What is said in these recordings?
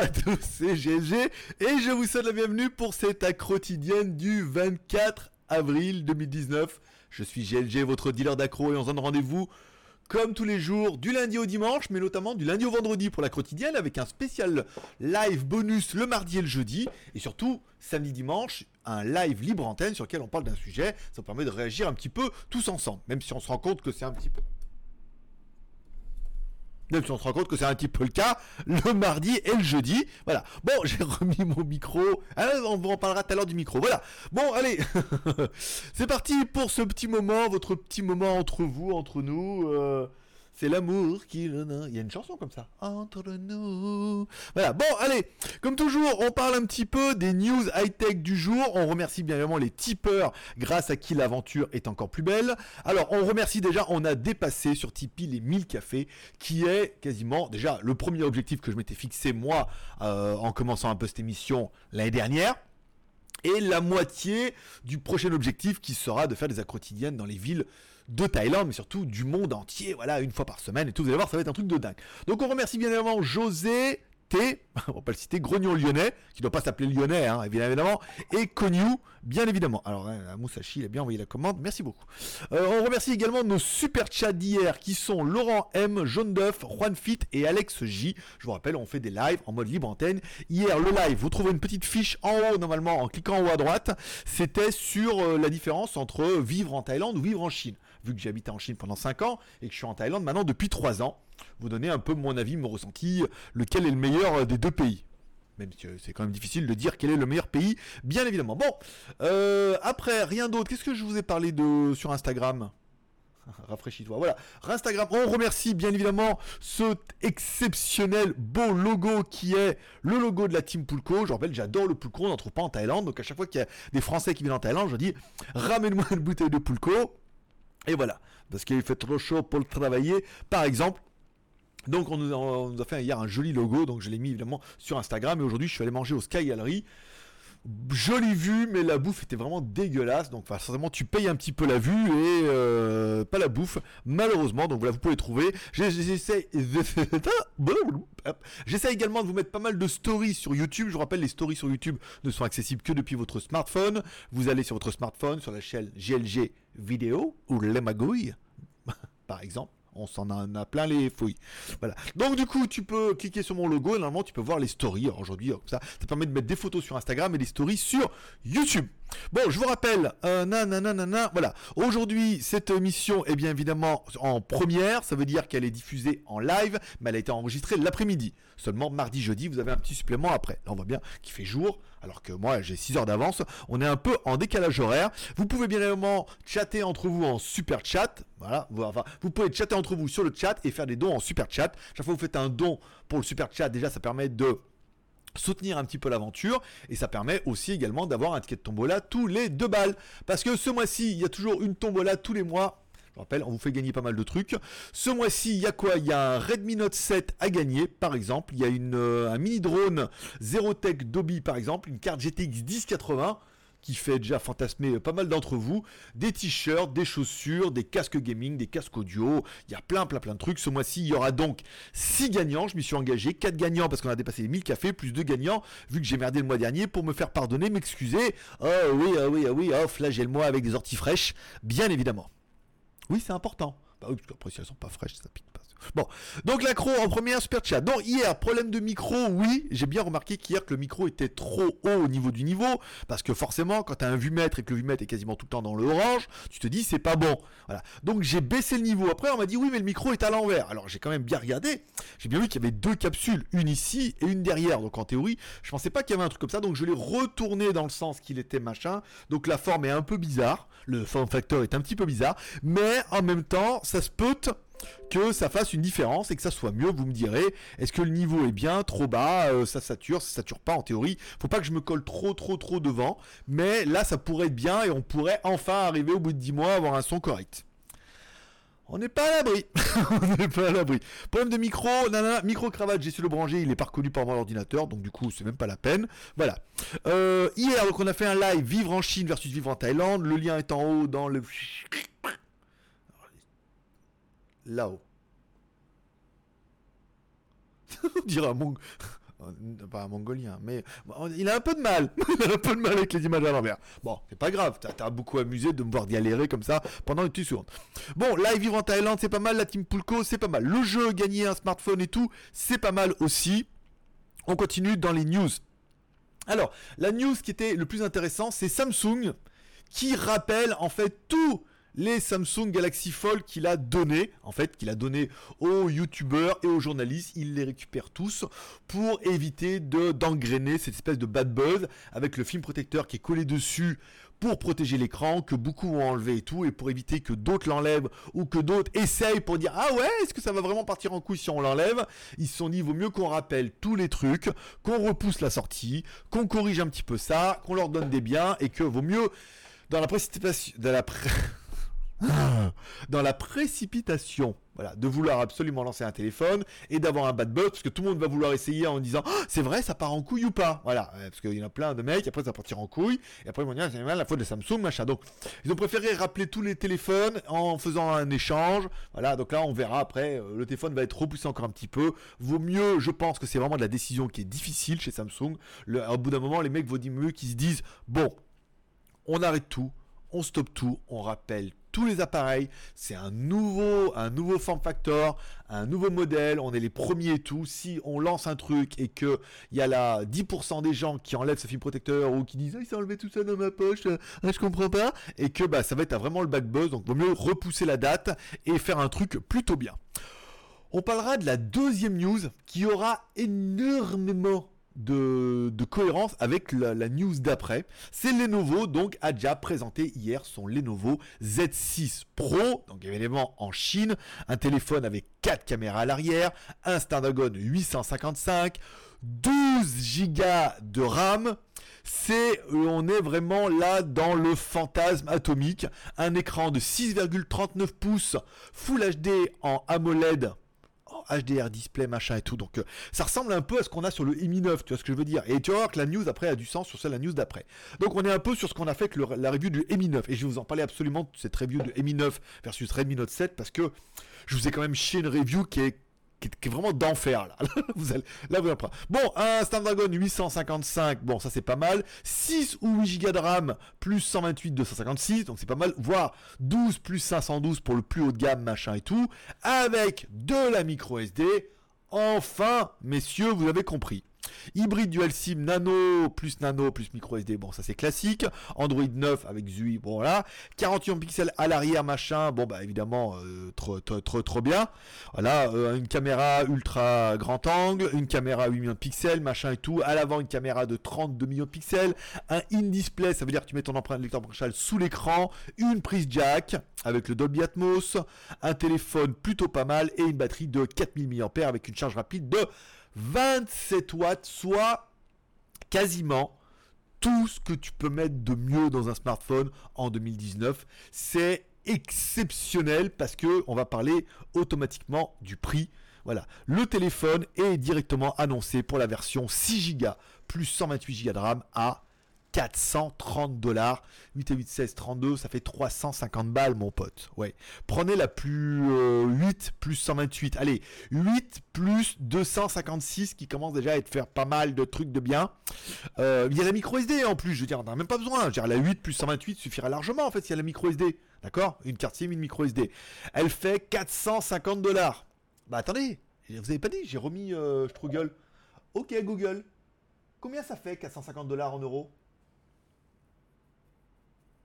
À tous, c'est GG et je vous souhaite la bienvenue pour cette accro du 24 avril 2019. Je suis GLG, votre dealer d'accro et on se donne rendez-vous comme tous les jours du lundi au dimanche, mais notamment du lundi au vendredi pour la quotidienne avec un spécial live bonus le mardi et le jeudi et surtout samedi dimanche un live libre antenne sur lequel on parle d'un sujet. Ça permet de réagir un petit peu tous ensemble, même si on se rend compte que c'est un petit peu même si on se rend compte que c'est un petit peu le cas le mardi et le jeudi. Voilà. Bon, j'ai remis mon micro. Ah, on vous en parlera tout à l'heure du micro. Voilà. Bon, allez. c'est parti pour ce petit moment, votre petit moment entre vous, entre nous. Euh, c'est l'amour qui... Il y a une chanson comme ça. Entre nous. Voilà. Bon, allez. Comme toujours, on parle un petit peu des news high-tech du jour. On remercie bien évidemment les tipeurs grâce à qui l'aventure est encore plus belle. Alors, on remercie déjà, on a dépassé sur Tipeee les 1000 cafés, qui est quasiment déjà le premier objectif que je m'étais fixé moi euh, en commençant un peu cette émission l'année dernière et la moitié du prochain objectif qui sera de faire des quotidiennes dans les villes de Thaïlande, mais surtout du monde entier, voilà, une fois par semaine et tout. Vous allez voir, ça va être un truc de dingue. Donc on remercie bien évidemment José, T, on va pas le citer, Grognon Lyonnais, qui doit pas s'appeler Lyonnais, hein, évidemment, et Konyu, bien évidemment. Alors, hein, Moussachi, il a bien envoyé la commande, merci beaucoup. Euh, on remercie également nos super chats d'hier, qui sont Laurent M, Jaune Duff, Juan Fit et Alex J. Je vous rappelle, on fait des lives en mode libre antenne. Hier, le live, vous trouvez une petite fiche en haut, normalement, en cliquant en haut à droite. C'était sur euh, la différence entre vivre en Thaïlande ou vivre en Chine. Vu que habité en Chine pendant 5 ans, et que je suis en Thaïlande maintenant depuis 3 ans vous donner un peu mon avis, mon ressenti, lequel est le meilleur euh, des deux pays. Même si euh, c'est quand même difficile de dire quel est le meilleur pays, bien évidemment. Bon, euh, après, rien d'autre. Qu'est-ce que je vous ai parlé de sur Instagram? Rafraîchis-toi. Voilà. Instagram, on remercie bien évidemment ce exceptionnel beau logo qui est le logo de la team Pulco. Je rappelle, j'adore le Pulco, on n'en trouve pas en Thaïlande. Donc à chaque fois qu'il y a des Français qui viennent en Thaïlande, je dis ramène-moi une bouteille de Pulco. Et voilà. Parce qu'il fait trop chaud pour le travailler. Par exemple, donc on nous, a, fait hier un joli logo, donc je l'ai mis évidemment sur Instagram. Et aujourd'hui je suis allé manger au Sky Gallery. Jolie vue, mais la bouffe était vraiment dégueulasse. Donc, forcément, tu payes un petit peu la vue et euh, pas la bouffe, malheureusement. Donc voilà, vous pouvez trouver. J'essaie, j'essaie également de vous mettre pas mal de stories sur YouTube. Je vous rappelle, les stories sur YouTube ne sont accessibles que depuis votre smartphone. Vous allez sur votre smartphone, sur la chaîne GLG Vidéo ou Les Magouilles, par exemple on s'en a, plein les fouilles. Voilà. Donc du coup, tu peux cliquer sur mon logo et normalement tu peux voir les stories. Aujourd'hui, ça, ça permet de mettre des photos sur Instagram et des stories sur YouTube. Bon, je vous rappelle, euh, voilà. Aujourd'hui, cette émission est bien évidemment en première, ça veut dire qu'elle est diffusée en live, mais elle a été enregistrée l'après-midi. Seulement mardi, jeudi, vous avez un petit supplément après. Là, on voit bien qu'il fait jour, alors que moi, j'ai 6 heures d'avance. On est un peu en décalage horaire. Vous pouvez bien évidemment chatter entre vous en super chat. Voilà, enfin, vous pouvez chatter entre vous sur le chat et faire des dons en super chat. Chaque fois que vous faites un don pour le super chat, déjà, ça permet de soutenir un petit peu l'aventure et ça permet aussi également d'avoir un ticket de tombola tous les deux balles parce que ce mois-ci il y a toujours une tombola tous les mois je rappelle, on vous fait gagner pas mal de trucs. Ce mois-ci, il y a quoi? Il y a un Redmi Note 7 à gagner, par exemple. Il y a une, euh, un mini drone Zerotech Dobby, par exemple. Une carte GTX 1080 qui fait déjà fantasmer pas mal d'entre vous. Des t-shirts, des chaussures, des casques gaming, des casques audio. Il y a plein, plein, plein de trucs. Ce mois-ci, il y aura donc 6 gagnants. Je m'y suis engagé. 4 gagnants parce qu'on a dépassé les 1000 cafés, plus 2 gagnants, vu que j'ai merdé le mois dernier, pour me faire pardonner, m'excuser. Oh oui, oh oui, oh oui, oh, flagelle-moi avec des orties fraîches, bien évidemment. Oui, c'est important. Bah oui, parce qu'après, si elles sont pas fraîches, ça pique pas. Bon, donc l'accro en première super chat. Donc hier, problème de micro, oui, j'ai bien remarqué qu'hier que le micro était trop haut au niveau du niveau, parce que forcément, quand tu as un vue-mètre et que le vue-mètre est quasiment tout le temps dans le orange, tu te dis c'est pas bon. Voilà. Donc j'ai baissé le niveau. Après, on m'a dit oui, mais le micro est à l'envers. Alors j'ai quand même bien regardé. J'ai bien vu qu'il y avait deux capsules, une ici et une derrière. Donc en théorie, je pensais pas qu'il y avait un truc comme ça. Donc je l'ai retourné dans le sens qu'il était machin. Donc la forme est un peu bizarre. Le form factor est un petit peu bizarre, mais en même temps, ça se peut que ça fasse une différence et que ça soit mieux. Vous me direz, est-ce que le niveau est bien, trop bas, euh, ça sature, ça sature pas en théorie. Faut pas que je me colle trop, trop, trop devant. Mais là, ça pourrait être bien et on pourrait enfin arriver au bout de 10 mois à avoir un son correct. On n'est pas à l'abri. on n'est pas à l'abri. Problème de micro, nanana, micro cravate, j'ai su le brancher, il est pas reconnu par mon ordinateur, donc du coup c'est même pas la peine. Voilà. Euh, hier, donc on a fait un live vivre en Chine versus vivre en Thaïlande. Le lien est en haut dans le là-haut. on dirait un, pas un mongolien, mais il a un peu de mal. il a un peu de mal avec les images à l'envers. Bon, c'est pas grave, t'as beaucoup amusé de me voir galérer comme ça pendant une petite seconde. Bon, live vivre en Thaïlande, c'est pas mal. La team Pulco, c'est pas mal. Le jeu, gagner un smartphone et tout, c'est pas mal aussi. On continue dans les news. Alors, la news qui était le plus intéressant, c'est Samsung qui rappelle en fait tout les Samsung Galaxy Fold qu'il a donné, en fait, qu'il a donné aux youtubeurs et aux journalistes, il les récupère tous pour éviter de d'engrainer cette espèce de bad buzz avec le film protecteur qui est collé dessus pour protéger l'écran, que beaucoup ont enlevé et tout, et pour éviter que d'autres l'enlèvent ou que d'autres essayent pour dire ah ouais, est-ce que ça va vraiment partir en couille si on l'enlève? Ils se sont dit vaut mieux qu'on rappelle tous les trucs, qu'on repousse la sortie, qu'on corrige un petit peu ça, qu'on leur donne des biens et que vaut mieux dans la précipitation, dans la précipitation, voilà, de vouloir absolument lancer un téléphone et d'avoir un bad buzz parce que tout le monde va vouloir essayer en disant oh, c'est vrai ça part en couille ou pas, voilà, euh, parce qu'il y en a plein de mecs après ça partir en couille et après ils vont dire c'est la faute de Samsung machin, donc ils ont préféré rappeler tous les téléphones en faisant un échange, voilà, donc là on verra après euh, le téléphone va être repoussé encore un petit peu, vaut mieux, je pense que c'est vraiment de la décision qui est difficile chez Samsung, au bout d'un moment les mecs vaut mieux qu'ils se disent bon on arrête tout, on stoppe tout, on rappelle tous les appareils, c'est un nouveau, un nouveau form factor, un nouveau modèle, on est les premiers et tout. Si on lance un truc et que il y a là 10% des gens qui enlèvent ce film protecteur ou qui disent ah, il s'est enlevé tout ça dans ma poche, euh, ah, je comprends pas, et que bah ça va être vraiment le back buzz, donc vaut mieux repousser la date et faire un truc plutôt bien. On parlera de la deuxième news qui aura énormément de, cohérence avec la, news d'après. C'est Lenovo, donc, a déjà présenté hier son Lenovo Z6 Pro, donc évidemment en Chine, un téléphone avec 4 caméras à l'arrière, un Snapdragon 855, 12 Go de RAM, c'est on est vraiment là dans le fantasme atomique, un écran de 6,39 pouces Full HD en AMOLED HDR display, machin et tout. Donc euh, ça ressemble un peu à ce qu'on a sur le Mi 9, tu vois ce que je veux dire. Et tu vas que la news après a du sens sur celle la news d'après. Donc on est un peu sur ce qu'on a fait avec la review du Mi 9. Et je vais vous en parler absolument de cette review de Mi 9 versus Redmi Note 7 parce que je vous ai quand même chié une review qui est qui est, vraiment d'enfer là. là vous allez Bon, un Snapdragon 855, bon ça c'est pas mal. 6 ou 8 Go de RAM plus 128 256, donc c'est pas mal. Voire 12 plus 512 pour le plus haut de gamme, machin et tout. Avec de la micro SD. Enfin, messieurs, vous avez compris. Hybride dual SIM nano plus nano plus micro SD, bon ça c'est classique. Android 9 avec ZUI, bon voilà. 48 pixels à l'arrière machin, bon bah évidemment euh, trop, trop, trop, bien. Voilà, euh, une caméra ultra grand angle, une caméra 8 millions de pixels, machin et tout. À l'avant une caméra de 32 millions de pixels, un in-display, ça veut dire que tu mets ton empreinte lecteur sous l'écran, une prise jack avec le Dolby Atmos, un téléphone plutôt pas mal et une batterie de 4000 mAh avec une charge rapide de 27 watts, soit quasiment tout ce que tu peux mettre de mieux dans un smartphone en 2019. C'est exceptionnel parce que on va parler automatiquement du prix. Voilà, le téléphone est directement annoncé pour la version 6 Go plus 128 Go de RAM à 430 dollars. 8 et 8, 16, 32, ça fait 350 balles, mon pote. Ouais. Prenez la plus 8 euh, plus 128. Allez, 8 plus 256 qui commence déjà à être faire pas mal de trucs de bien. Euh, il y a la micro SD en plus, je veux dire, on n'a même pas besoin. Je la 8 plus 128 suffira largement en fait s'il y a la micro SD. D'accord? Une carte SIM, une micro SD. Elle fait 450 dollars. Bah attendez, vous avez pas dit, j'ai remis euh, Struggle. Ok Google. Combien ça fait 450 dollars en euros?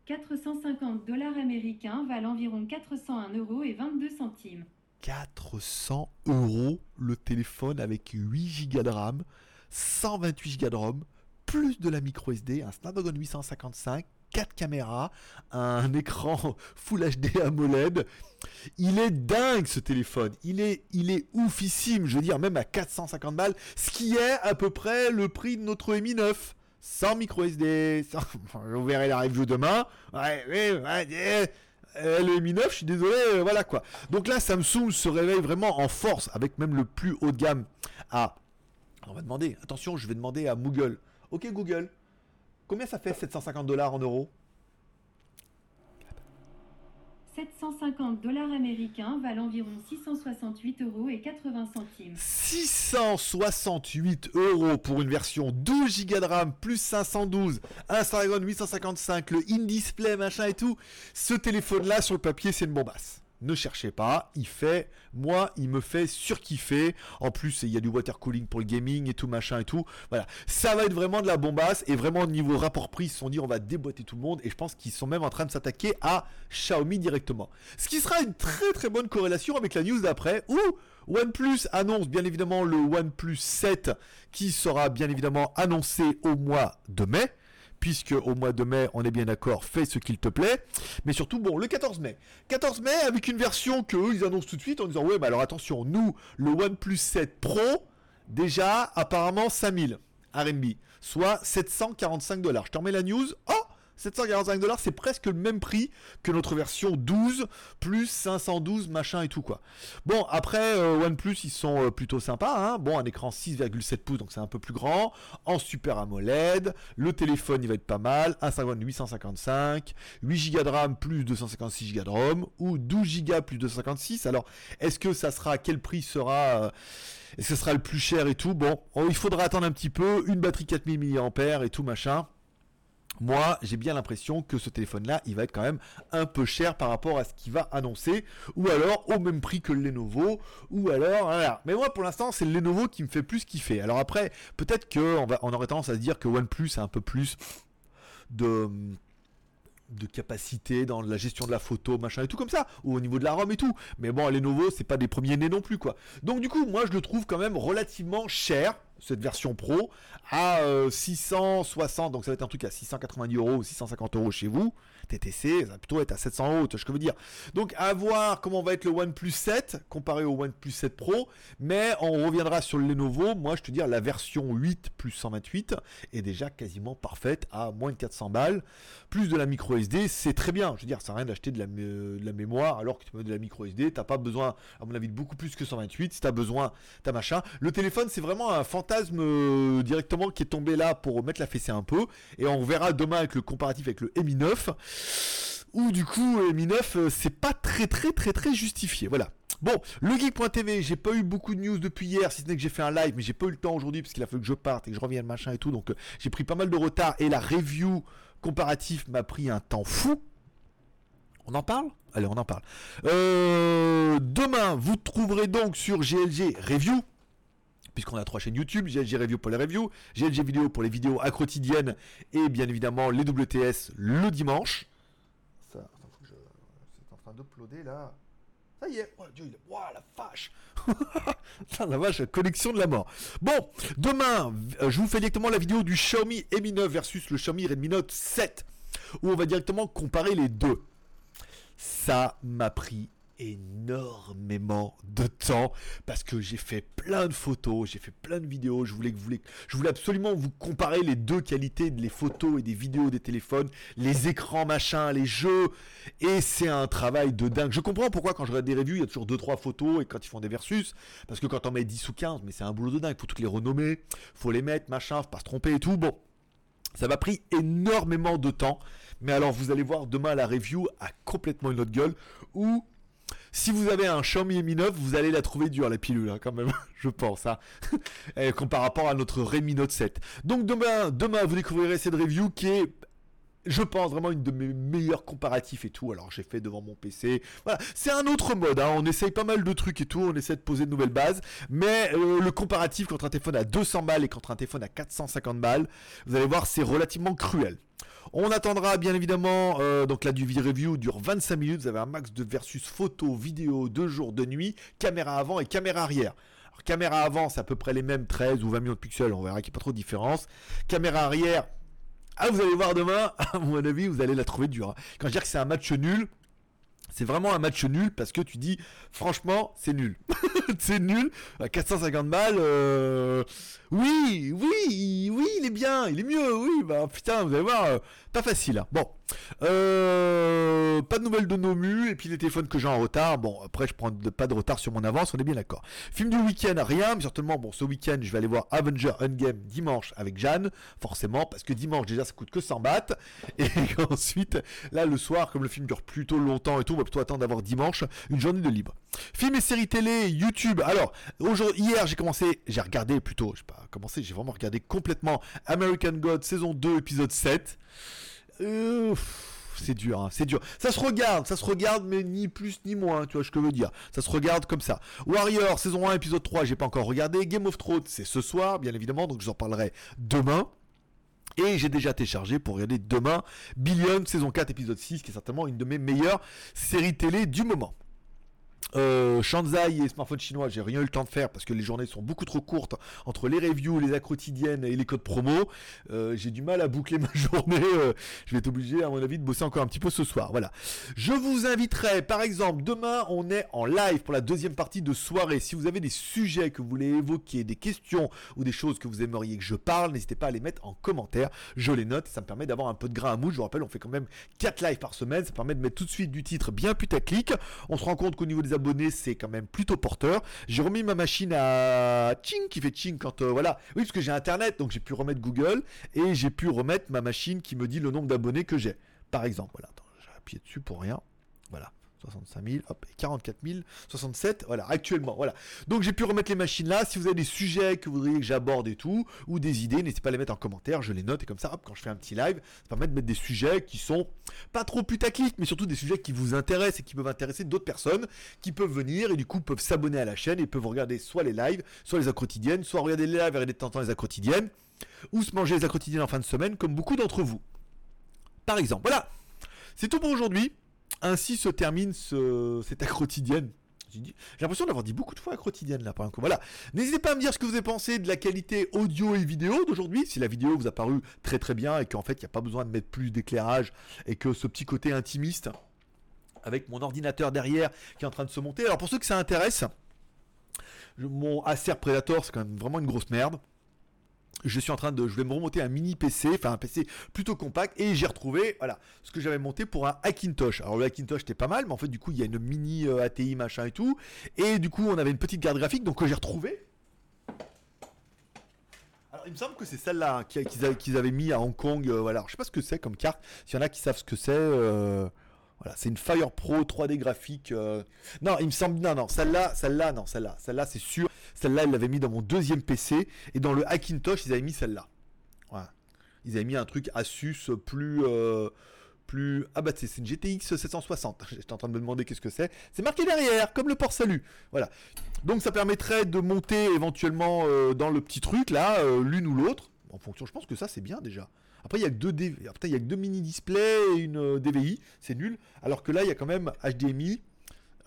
450 dollars américains valent environ 401 euros et 22 centimes. 400 euros le téléphone avec 8 Go de RAM, 128 Go de ROM, plus de la micro SD, un Snapdragon 855, 4 caméras, un écran Full HD AMOLED. Il est dingue ce téléphone, il est, il est oufissime, je veux dire même à 450 balles, ce qui est à peu près le prix de notre Mi 9 sans micro SD, sans... vous verrez la review demain. Ouais, ouais, ouais, euh, le Mi 9, je suis désolé, euh, voilà quoi. Donc là, Samsung se réveille vraiment en force, avec même le plus haut de gamme. Ah, on va demander, attention, je vais demander à Google. Ok Google, combien ça fait 750 dollars en euros? 750 dollars américains valent environ 668 euros et 80 centimes. 668 euros pour une version 12 Go de RAM plus 512, un Snapdragon 855, le in-display machin et tout. Ce téléphone là sur le papier c'est une bombasse ne cherchez pas, il fait, moi, il me fait surkiffer. En plus, il y a du water cooling pour le gaming et tout machin et tout. Voilà, ça va être vraiment de la bombasse et vraiment au niveau rapport prix, ils se sont dit on va déboîter tout le monde et je pense qu'ils sont même en train de s'attaquer à Xiaomi directement. Ce qui sera une très très bonne corrélation avec la news d'après où OnePlus annonce bien évidemment le OnePlus 7 qui sera bien évidemment annoncé au mois de mai puisque au mois de mai, on est bien d'accord, fais ce qu'il te plaît. Mais surtout, bon, le 14 mai. 14 mai avec une version que ils annoncent tout de suite en disant, ouais, mais alors attention, nous, le OnePlus 7 Pro, déjà, apparemment 5000 RMB, soit 745 dollars. Je te remets la news. Oh 745 dollars, c'est presque le même prix que notre version 12 plus 512 machin et tout quoi. Bon après euh, OnePlus ils sont euh, plutôt sympas. Hein. Bon un écran 6,7 pouces donc c'est un peu plus grand, en Super AMOLED, le téléphone il va être pas mal, un 855, 8 Go de RAM plus 256 Go de ROM ou 12 Go plus 256. Alors est-ce que ça sera quel prix sera euh, est-ce que ce sera le plus cher et tout? Bon, oh, il faudra attendre un petit peu, une batterie 4000 mAh et tout machin moi, j'ai bien l'impression que ce téléphone-là, il va être quand même un peu cher par rapport à ce qu'il va annoncer, ou alors au même prix que le Lenovo, ou alors, voilà. Mais moi, pour l'instant, c'est le Lenovo qui me fait plus kiffer. Alors après, peut-être qu'on on aurait tendance à se dire que OnePlus a un peu plus de de capacité dans la gestion de la photo, machin et tout comme ça, ou au niveau de la ROM et tout. Mais bon, Lenovo, c'est pas des premiers nés non plus, quoi. Donc du coup, moi, je le trouve quand même relativement cher cette version pro à 660, euh, donc ça va être un truc à 690 euros ou 650 euros chez vous. TTC, ça va plutôt être à 700 euros, je veux dire. Donc à voir comment va être le OnePlus 7 comparé au OnePlus 7 Pro, mais on reviendra sur le Lenovo. Moi, je te dis, la version 8 plus 128 est déjà quasiment parfaite à moins de 400 balles. Plus de la micro SD, c'est très bien. Je veux dire, ça sert à rien d'acheter de la, de la mémoire alors que tu peux de la micro SD. T'as pas besoin, à mon avis, de beaucoup plus que 128. Si tu as besoin, t'as machin. Le téléphone, c'est vraiment un fantasme euh, directement qui est tombé là pour mettre la fessée un peu. Et on verra demain avec le comparatif avec le Mi 9. Où du coup, Mi 9, euh, c'est pas très très très très justifié. Voilà. Bon, le geek.tv, j'ai pas eu beaucoup de news depuis hier, si ce n'est que j'ai fait un live, mais j'ai pas eu le temps aujourd'hui parce qu'il a fallu que je parte et que je revienne machin et tout. Donc euh, j'ai pris pas mal de retard et la review comparatif m'a pris un temps fou. On en parle? Allez, on en parle. demain, vous trouverez donc sur GLG Review puisqu'on a trois chaînes YouTube, GLG Review pour les reviews, GLG Vidéo pour les vidéos à quotidienne et bien évidemment les WTS le dimanche. Ça, c'est en train d'uploader là. Ça y est, oh Dieu, il est... oh, la vache la vache, connexion de la mort. Bon, demain, euh, je vous fais directement la vidéo du Xiaomi Mi 9 versus le Xiaomi Redmi Note 7, où on va directement comparer les deux. Ça m'a pris énormément de temps parce que j'ai fait plein de photos, j'ai fait plein de vidéos, je voulais que vous je voulais absolument vous comparer les deux qualités des photos et des vidéos des téléphones, les écrans machin, les jeux et c'est un travail de dingue. Je comprends pourquoi quand je regarde des reviews, il y a toujours 2 3 photos et quand ils font des versus parce que quand on met 10 ou 15, mais c'est un boulot de dingue, faut toutes les renommer, faut les mettre machin, faut pas se tromper et tout. Bon, ça m'a pris énormément de temps. Mais alors, vous allez voir demain la review a complètement une autre gueule où si vous avez un Xiaomi Mi 9, vous allez la trouver dure la pilule hein, quand même, je pense, hein. par rapport à notre Redmi Note 7. Donc demain, demain vous découvrirez cette review qui est je pense vraiment une de mes meilleurs comparatifs et tout. Alors j'ai fait devant mon PC. Voilà, c'est un autre mode. Hein. On essaye pas mal de trucs et tout. On essaie de poser de nouvelles bases. Mais euh, le comparatif contre un téléphone à 200 balles et contre un téléphone à 450 balles, vous allez voir, c'est relativement cruel. On attendra bien évidemment, euh, donc la du review dure 25 minutes, vous avez un max de versus photo, vidéo, de jour, de nuit, caméra avant et caméra arrière. Caméra avant, c'est à peu près les mêmes 13 ou 20 millions de pixels, on verra qu'il n'y a pas trop de différence. Caméra arrière, ah, vous allez voir demain, à mon avis, vous allez la trouver dure. Hein. Quand je dis que c'est un match nul, c'est vraiment un match nul parce que tu dis, franchement, c'est nul. c'est nul. À 450 balles, euh, Oui, oui, oui, il est bien, il est mieux, oui, bah putain, vous allez voir, euh, pas facile. hein. Bon, euh, pas de nouvelles de Nomu, et puis les téléphones que j'ai en retard, bon, après je prends pas de retard sur mon avance, on est bien d'accord. Film du week-end, rien, mais certainement, bon, ce week-end, je vais aller voir Avenger Endgame dimanche avec Jeanne, forcément, parce que dimanche, déjà, ça coûte que 100 bahts, et ensuite, là, le soir, comme le film dure plutôt longtemps et tout, on va plutôt attendre d'avoir dimanche une journée de libre. Film et séries télé, YouTube. Alors, aujourd'hui, hier, j'ai commencé, j'ai regardé plutôt, je sais pas commencé, j'ai vraiment regardé complètement American God saison 2, épisode 7. Euh, c'est dur, hein, c'est dur. Ça se regarde, ça se regarde, mais ni plus ni moins, tu vois ce que je veux dire. Ça se regarde comme ça. Warrior, saison 1, épisode 3, j'ai pas encore regardé. Game of Thrones, c'est ce soir, bien évidemment, donc je en parlerai demain. Et j'ai déjà téléchargé pour regarder demain Billion, saison 4, épisode 6, qui est certainement une de mes meilleures séries télé du moment. Euh, Shanzai et smartphone chinois, j'ai rien eu le temps de faire parce que les journées sont beaucoup trop courtes entre les reviews, les actes quotidiennes et les codes promo. Euh, j'ai du mal à boucler ma journée. euh, je vais être obligé, à mon avis, de bosser encore un petit peu ce soir. Voilà. Je vous inviterai, par exemple, demain, on est en live pour la deuxième partie de soirée. Si vous avez des sujets que vous voulez évoquer, des questions ou des choses que vous aimeriez que je parle, n'hésitez pas à les mettre en commentaire. Je les note. Ça me permet d'avoir un peu de grain à moudre. Je vous rappelle, on fait quand même 4 lives par semaine. Ça permet de mettre tout de suite du titre bien putaclic. On se rend compte qu'au niveau des abonnés, c'est quand même plutôt porteur. J'ai remis ma machine à ching qui fait ching quand euh, voilà. Oui, parce que j'ai internet, donc j'ai pu remettre Google et j'ai pu remettre ma machine qui me dit le nombre d'abonnés que j'ai. Par exemple, voilà. J'ai appuyé dessus pour rien. Voilà. 65 000, hop, et 44 067, voilà, actuellement, voilà. Donc j'ai pu remettre les machines là, si vous avez des sujets que vous voudriez que j'aborde et tout, ou des idées, n'hésitez pas à les mettre en commentaire, je les note, et comme ça, quand je fais un petit live, ça permet de mettre des sujets qui sont pas trop putaclic, mais surtout des sujets qui vous intéressent et qui peuvent intéresser d'autres personnes, qui peuvent venir, et du coup peuvent s'abonner à la chaîne, et peuvent regarder soit les lives, soit les quotidiennes, soit regarder les lives et en temps les quotidiennes, ou se manger les quotidiennes en fin de semaine, comme beaucoup d'entre vous. Par exemple, voilà, c'est tout pour aujourd'hui. Ainsi se termine ce, cette quotidienne. J'ai l'impression d'avoir dit beaucoup de fois acte quotidienne là par un coup. Voilà. N'hésitez pas à me dire ce que vous avez pensé de la qualité audio et vidéo d'aujourd'hui. Si la vidéo vous a paru très très bien et qu'en fait il n'y a pas besoin de mettre plus d'éclairage et que ce petit côté intimiste avec mon ordinateur derrière qui est en train de se monter. Alors pour ceux que ça intéresse, mon Acer Predator c'est quand même vraiment une grosse merde je suis en train de, je vais me remonter un mini PC, enfin un PC plutôt compact, et j'ai retrouvé, voilà, ce que j'avais monté pour un Hackintosh. Alors le Hackintosh était pas mal, mais en fait du coup il y a une mini euh, ATI machin et tout, et du coup on avait une petite carte graphique, donc que j'ai retrouvé. Alors il me semble que c'est celle-là hein, qui- qu'ils avaient, mis à Hong Kong, euh, voilà. Je sais pas ce que c'est comme carte. S'il y en a qui savent ce que c'est, euh, voilà, c'est une Fire Pro 3D graphique. euh. Non, il me semble, non, non, celle-là, celle-là, non, celle-là, celle-là, c'est sûr. Celle-là, ils l'avaient mis dans mon deuxième PC. Et dans le Hackintosh, ils avaient mis celle-là. Voilà. Ils avaient mis un truc Asus plus. euh, plus... Ah bah c'est une GTX 760. J'étais en train de me demander qu'est-ce que c'est. C'est marqué derrière, comme le port salut. Voilà. Donc ça permettrait de monter éventuellement euh, dans le petit truc là, euh, l'une ou l'autre. En fonction, je pense que ça c'est bien déjà. Après il y a que deux DV il y a que deux mini displays et une DVI, c'est nul. Alors que là il y a quand même HDMI,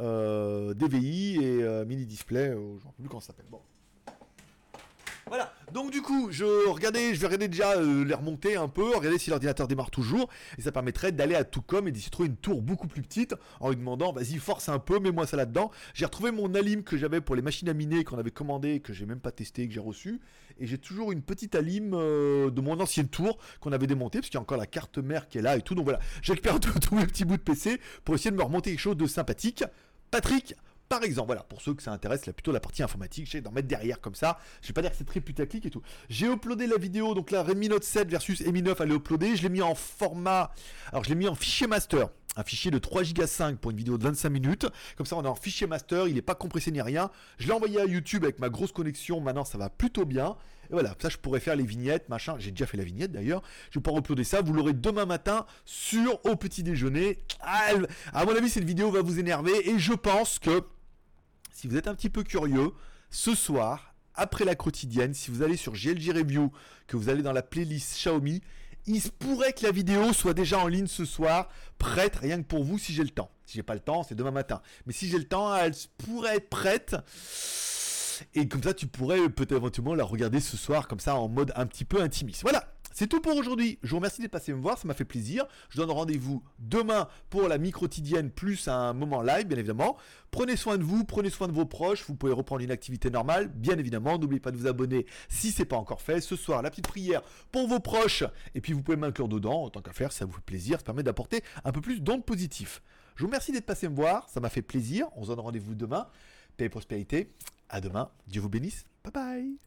DVI et euh, mini display. euh, je ne sais plus comment ça s'appelle. Voilà, donc du coup, je regardais, je vais regarder déjà euh, les remonter un peu, regarder si l'ordinateur démarre toujours, et ça permettrait d'aller à Toucom et de trouver une tour beaucoup plus petite en lui demandant, vas-y, force un peu, mets-moi ça là-dedans. J'ai retrouvé mon alim que j'avais pour les machines à miner qu'on avait commandé, que j'ai même pas testé, que j'ai reçu, et j'ai toujours une petite alim euh, de mon ancienne tour qu'on avait démontée, parce qu'il y a encore la carte mère qui est là et tout, donc voilà, récupère tous tous mes petits bouts de PC pour essayer de me remonter quelque chose de sympathique. Patrick, par exemple, voilà, pour ceux que ça intéresse, là, plutôt la partie informatique, j'essaie d'en mettre derrière comme ça. Je vais pas dire que c'est très putaclic et tout. J'ai uploadé la vidéo, donc la Redmi Note 7 versus Mi 9, elle est uploadée. Je l'ai mis en format, alors je l'ai mis en fichier master. Un fichier de 3 Go 5 pour une vidéo de 25 minutes. Comme ça, on est en fichier master, il n'est pas compressé ni rien. Je l'ai envoyé à YouTube avec ma grosse connexion. Maintenant, ça va plutôt bien. Et voilà, ça, je pourrais faire les vignettes, machin. J'ai déjà fait la vignette d'ailleurs. Je vais pouvoir uploader ça. Vous l'aurez demain matin sur Au Petit Déjeuner. Ah, à mon avis, cette vidéo va vous énerver. Et je pense que si vous êtes un petit peu curieux, ce soir, après la quotidienne, si vous allez sur GLG Review, que vous allez dans la playlist Xiaomi, il se pourrait que la vidéo soit déjà en ligne ce soir, prête rien que pour vous si j'ai le temps. Si j'ai pas le temps, c'est demain matin. Mais si j'ai le temps, elle pourrait être prête. Et comme ça, tu pourrais peut-être éventuellement la regarder ce soir, comme ça, en mode un petit peu intimiste. Voilà, C'est tout pour aujourd'hui. Je vous remercie d'être passé me voir, ça m'a fait plaisir. Je donne rendez-vous demain pour la mi-quotidienne plus un moment live, bien évidemment. Prenez soin de vous, prenez soin de vos proches. Vous pouvez reprendre une activité normale, bien évidemment. N'oubliez pas de vous abonner si c'est pas encore fait. Ce soir, la petite prière pour vos proches. Et puis vous pouvez m'inclure dedans, en tant qu'à faire, ça vous fait plaisir. Ça permet d'apporter un peu plus d'ondes positifs. Je vous remercie d'être passé me voir, ça m'a fait plaisir. On se donne rendez-vous demain. Paix et prospérité. À demain. Dieu vous bénisse. Bye bye.